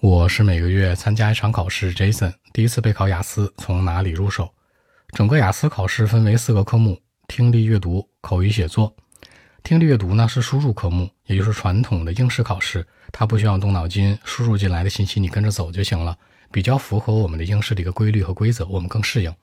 我是每个月参加一场考试，Jason 第一次备考雅思，从哪里入手？整个雅思考试分为四个科目：听力、阅读、口语、写作。听力阅读呢是输入科目，也就是传统的应试考试，它不需要动脑筋，输入进来的信息你跟着走就行了，比较符合我们的应试的一个规律和规则，我们更适应。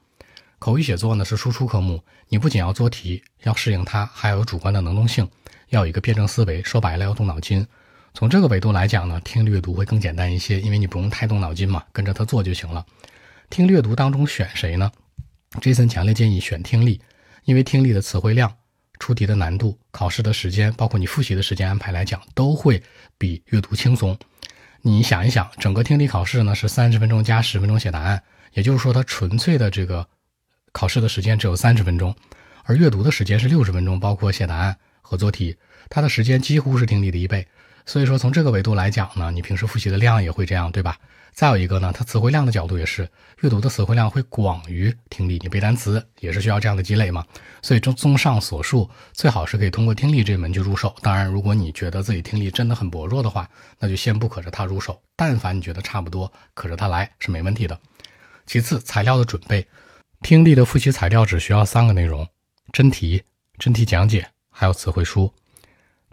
口语写作呢是输出科目，你不仅要做题，要适应它，还要有主观的能动性，要有一个辩证思维，说白了要动脑筋。从这个维度来讲呢，听力阅读会更简单一些，因为你不用太动脑筋嘛，跟着它做就行了。听力阅读当中选谁呢？Jason 强烈建议选听力，因为听力的词汇量、出题的难度、考试的时间，包括你复习的时间安排来讲，都会比阅读轻松。你想一想，整个听力考试呢是三十分钟加十分钟写答案，也就是说它纯粹的这个考试的时间只有三十分钟，而阅读的时间是六十分钟，包括写答案和做题，它的时间几乎是听力的一倍。所以说，从这个维度来讲呢，你平时复习的量也会这样，对吧？再有一个呢，它词汇量的角度也是，阅读的词汇量会广于听力，你背单词也是需要这样的积累嘛。所以，综综上所述，最好是可以通过听力这门去入手。当然，如果你觉得自己听力真的很薄弱的话，那就先不可着它入手。但凡你觉得差不多，可着它来是没问题的。其次，材料的准备，听力的复习材料只需要三个内容：真题、真题讲解，还有词汇书。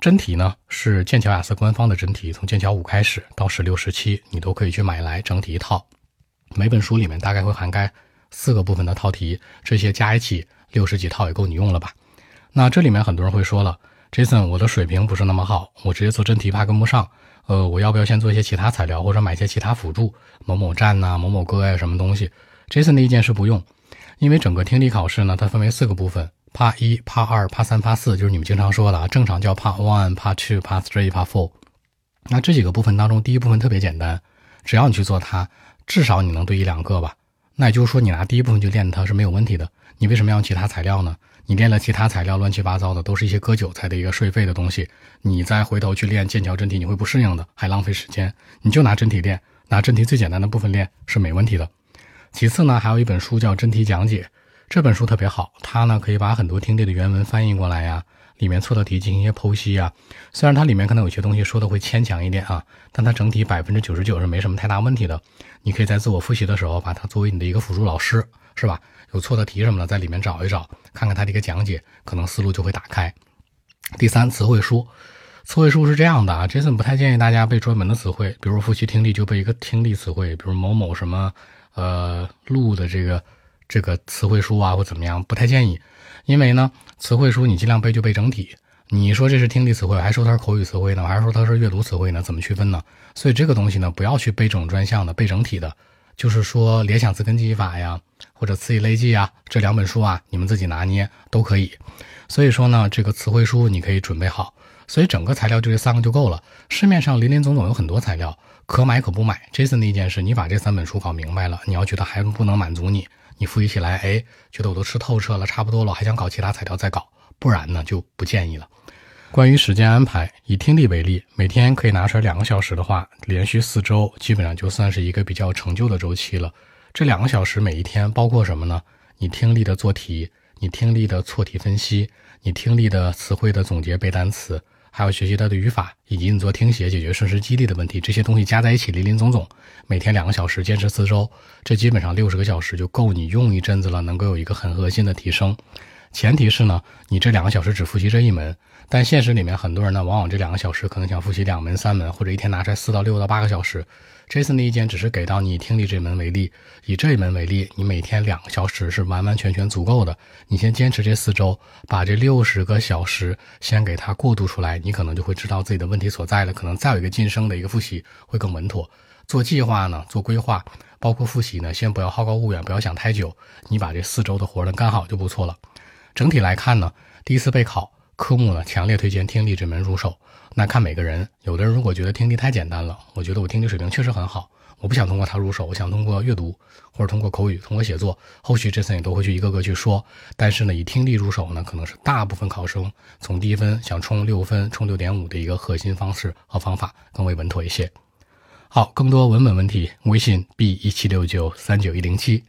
真题呢是剑桥雅思官方的真题，从剑桥五开始到十六、十七，你都可以去买来整体一套。每本书里面大概会涵盖四个部分的套题，这些加一起六十几套也够你用了吧？那这里面很多人会说了，Jason，我的水平不是那么好，我直接做真题怕跟不上。呃，我要不要先做一些其他材料，或者买一些其他辅助，某某站呐、某某歌呀什么东西？Jason 的意见是不用，因为整个听力考试呢，它分为四个部分。Part 一、Part 二、Part 三、Part 四，就是你们经常说的啊，正常叫 Part one、Part two、Part three、Part four。那这几个部分当中，第一部分特别简单，只要你去做它，至少你能对一两个吧。那也就是说，你拿第一部分去练它是没有问题的。你为什么要其他材料呢？你练了其他材料，乱七八糟的，都是一些割韭菜的一个税费的东西。你再回头去练剑桥真题，你会不适应的，还浪费时间。你就拿真题练，拿真题最简单的部分练是没问题的。其次呢，还有一本书叫《真题讲解》。这本书特别好，它呢可以把很多听力的原文翻译过来呀，里面错的题进行一些剖析啊。虽然它里面可能有些东西说的会牵强一点啊，但它整体百分之九十九是没什么太大问题的。你可以在自我复习的时候把它作为你的一个辅助老师，是吧？有错的题什么的，在里面找一找，看看它的一个讲解，可能思路就会打开。第三，词汇书，词汇书是这样的啊，Jason 不太建议大家背专门的词汇，比如复习听力就背一个听力词汇，比如某某什么呃路的这个。这个词汇书啊，或怎么样，不太建议，因为呢，词汇书你尽量背就背整体。你说这是听力词汇，还说它是口语词汇呢，还是说它是阅读词汇呢？怎么区分呢？所以这个东西呢，不要去背这种专项的，背整体的。就是说联想词根记忆法呀，或者词义类记啊，这两本书啊，你们自己拿捏都可以。所以说呢，这个词汇书你可以准备好。所以整个材料就这三个就够了。市面上林林总总有很多材料，可买可不买。Jason 的意见是你把这三本书搞明白了，你要觉得还不能满足你。你复习起来，哎，觉得我都吃透彻了，差不多了，还想搞其他材料再搞，不然呢就不建议了。关于时间安排，以听力为例，每天可以拿出来两个小时的话，连续四周，基本上就算是一个比较成就的周期了。这两个小时每一天包括什么呢？你听力的做题，你听力的错题分析，你听力的词汇的总结背单词。还要学习它的语法，以及你做听写解决瞬时激励的问题，这些东西加在一起，林林总总，每天两个小时，坚持四周，这基本上六十个小时就够你用一阵子了，能够有一个很核心的提升。前提是呢，你这两个小时只复习这一门，但现实里面很多人呢，往往这两个小时可能想复习两门、三门，或者一天拿出来四到六到八个小时。Jason 的意见只是给到你听力这门为例，以这一门为例，你每天两个小时是完完全全足够的。你先坚持这四周，把这六十个小时先给它过渡出来，你可能就会知道自己的问题所在了。可能再有一个晋升的一个复习会更稳妥。做计划呢，做规划，包括复习呢，先不要好高骛远，不要想太久，你把这四周的活儿能干好就不错了。整体来看呢，第一次备考科目呢，强烈推荐听力这门入手。那看每个人，有的人如果觉得听力太简单了，我觉得我听力水平确实很好，我不想通过它入手，我想通过阅读或者通过口语、通过写作，后续这次也都会去一个个去说。但是呢，以听力入手呢，可能是大部分考生从低分想冲六分、冲六点五的一个核心方式和方法，更为稳妥一些。好，更多文本问题，微信 b 一七六九三九一零七。